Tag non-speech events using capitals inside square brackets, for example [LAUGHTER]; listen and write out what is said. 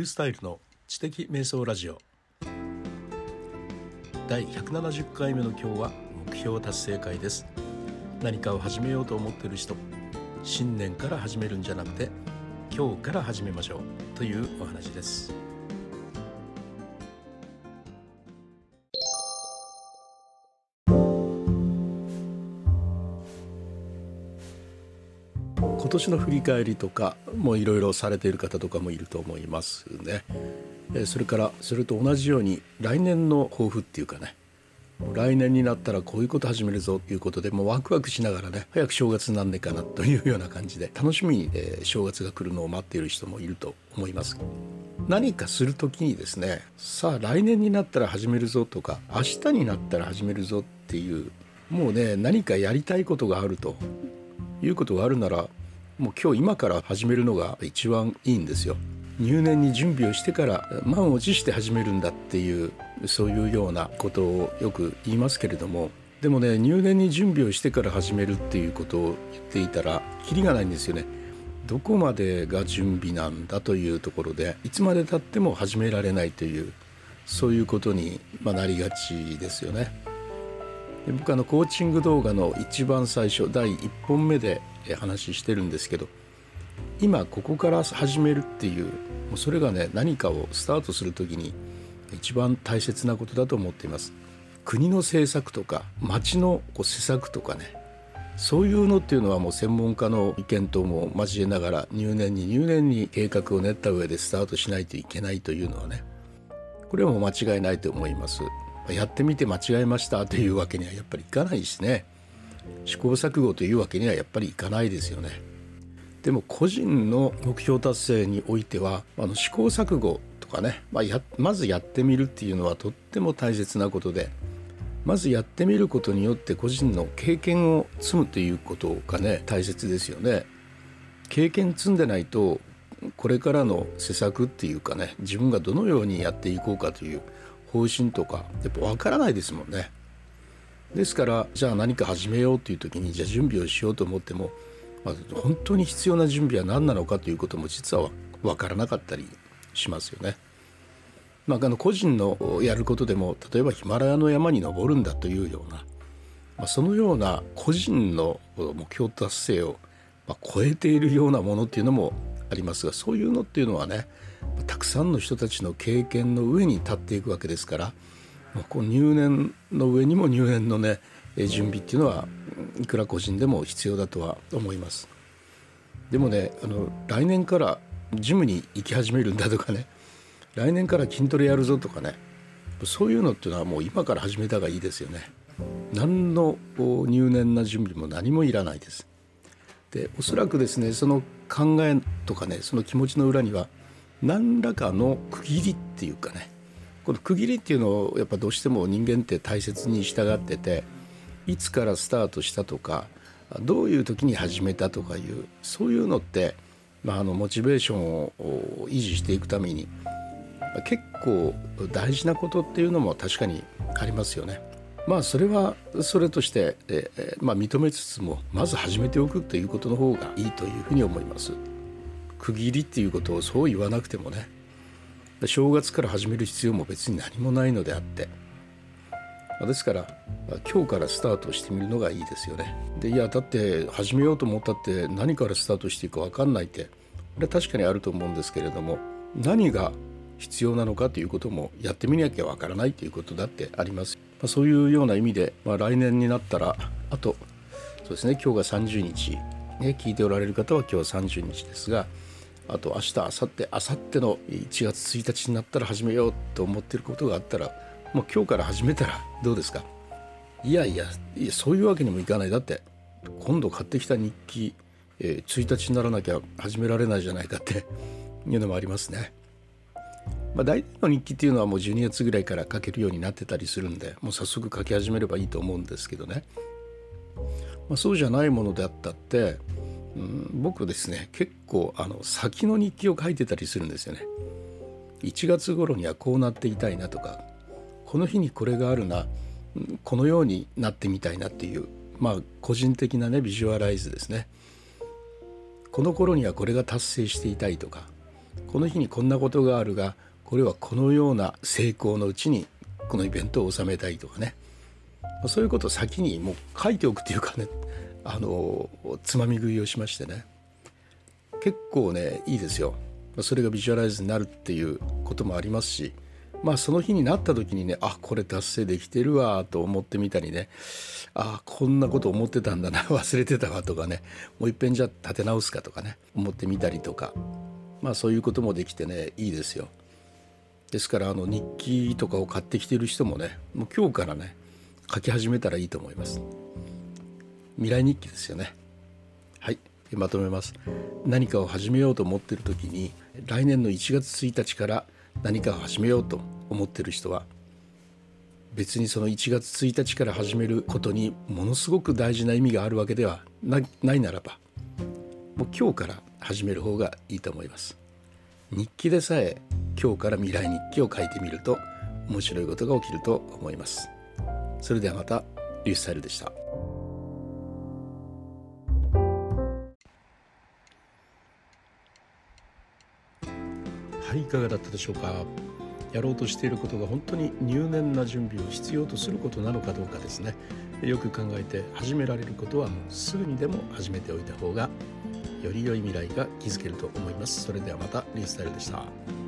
ュースタイルの知的瞑想ラジオ。第170回目の今日は目標達成会です。何かを始めようと思っている人新年から始めるんじゃなくて今日から始めましょうというお話です。今年の振り返りとかもいろいろされている方とかもいると思いますね。それからそれと同じように来年の抱負っていうかね。来年になったらこういうこと始めるぞということでもうワクワクしながらね早く正月なんねかなというような感じで楽しみに、え正月が来るのを待っている人もいると思います。何かする時にですねさあ来年になったら始めるぞとか明日になったら始めるぞっていうもうね何かやりたいことがあると。いうことがあるならもう今日今から始めるのが一番いいんですよ。入念に準備をしてから満を持して始めるんだっていうそういうようなことをよく言いますけれどもでもね入念に準備をしてから始めるっていうことを言っていたらキリがないんですよね。どこまでが準備なんだというところでいつまでたっても始められないというそういうことになりがちですよね。で僕あのコーチング動画の一番最初第1本目で話してるんですけど今ここから始めるっていうもうそれがね何かをスタートする時に一番大切なことだと思っています。国の政策とか町のこう施策とかねそういうのっていうのはもう専門家の意見等も交えながら入念に入念に計画を練った上でスタートしないといけないというのはねこれはもう間違いないと思います。やってみて間違えましたというわけにはやっぱりいかないしね試行錯誤というわけにはやっぱりいかないですよね。でも個人の目標達成においてはあの試行錯誤とかね、まあ、やまずやってみるっていうのはとっても大切なことでまずやってみることによって個人の経験を積むということがね大切ですよね。経験積んでないとこれからの施策っていうかね自分がどのようにやっていこうかという方針とかやっぱ分からないですもんね。ですからじゃあ何か始めようという時にじゃあ準備をしようと思っても、まあ、本当に必要な準備は何なのかということも実は分からなかったりしますよね。まあ、あの個人のやることでも例えばヒマラヤの山に登るんだというような、まあ、そのような個人の目標達成を、まあ、超えているようなものっていうのもありますがそういうのっていうのはねたくさんの人たちの経験の上に立っていくわけですからこう入念の上にも入念のね準備っていうのはいくら個人でも必要だとは思います。でもねあの来年からジムに行き始めるんだとかね来年から筋トレやるぞとかねそういうのっていうのはもう今から始めた方がいいですよね。何の入念な準備も何もいらないです。でおそらくですねその考えとかねその気持ちの裏には何らかの区切りっていうかねこの区切りっていうのをやっぱどうしても人間って大切に従ってていつからスタートしたとかどういう時に始めたとかいうそういうのって、まあ、あのモチベーションを維持していくために結構大事なことっていうのも確かにありますよね。まあそれはそれとして、えまあ、認めつつもまず始めておくということの方がいいというふうに思います。区切りっていうことをそう言わなくてもね正月から始める必要も別に何もないのであって。ですから今日からスタートしてみるのがいいですよね。でいやだって始めようと思ったって何からスタートしていいか分かんないってこれは確かにあると思うんですけれども何が必要なのかということもやってみなきゃ分からないということだってあります、あ、そういうような意味で、まあ、来年になったらあとそうですね今日が30日、ね、聞いておられる方は今日は30日ですがあと明日明後日明後日の1月1日になったら始めようと思ってることがあったらもう今日から始めたら [LAUGHS] どうですか？いやいやいやそういうわけにもいかない。だって今度買ってきた日記、えー、1日にならなきゃ始められないじゃないかっていうのもありますね。まあ、大体の日記っていうのはもう12月ぐらいから書けるようになってたりするんでもう早速書き始めればいいと思うんですけどね、まあ、そうじゃないものであったってうん、僕ですね結構あの先の日記を書いてたりするんですよね。1月頃にはこうなっていたいなとかこの日にこれがあるなこのようになってみたいなっていうまあ個人的なねビジュアライズですね。この頃にはこれが達成していたいとかこの日にこんなことがあるがこれはこのような成功のうちにこのイベントを収めたいとかね。そういうことを先にもう書いておくというかね。[LAUGHS] あのつまみ食いをしましてね。結構ねいいですよ。それがビジュアライズになるっていうこともありますし。まあその日になった時にねあこれ達成できてるわと思ってみたりね。あこんなこと思ってたんだな [LAUGHS] 忘れてたわとかね。もういっぺんじゃ立て直すかとかね思ってみたりとか。まあそういうこともできてねいいですよ。ですからあの日記とかを買ってきてる人もねもう今日からね書き始めたらいいと思います。未来日記ですよね。はいまとめます。何かを始めようと思ってる時に来年の1月1日から何かを始めようと思ってる人は別にその1月1日から始めることにものすごく大事な意味があるわけではないならばもう今日から始める方がいいと思います。日記でさえ今日から未来日記を書いてみると面白いことが起きると思います。それではまたリュースタイルでした。はいいかがだったでしょうか。やろうとしていることが本当に入念な準備を必要とすることなのかどうかですね。よく考えて始められることはもうすぐにでも始めておいた方がより良い未来が築けると思います。それではまたリースタイルでした。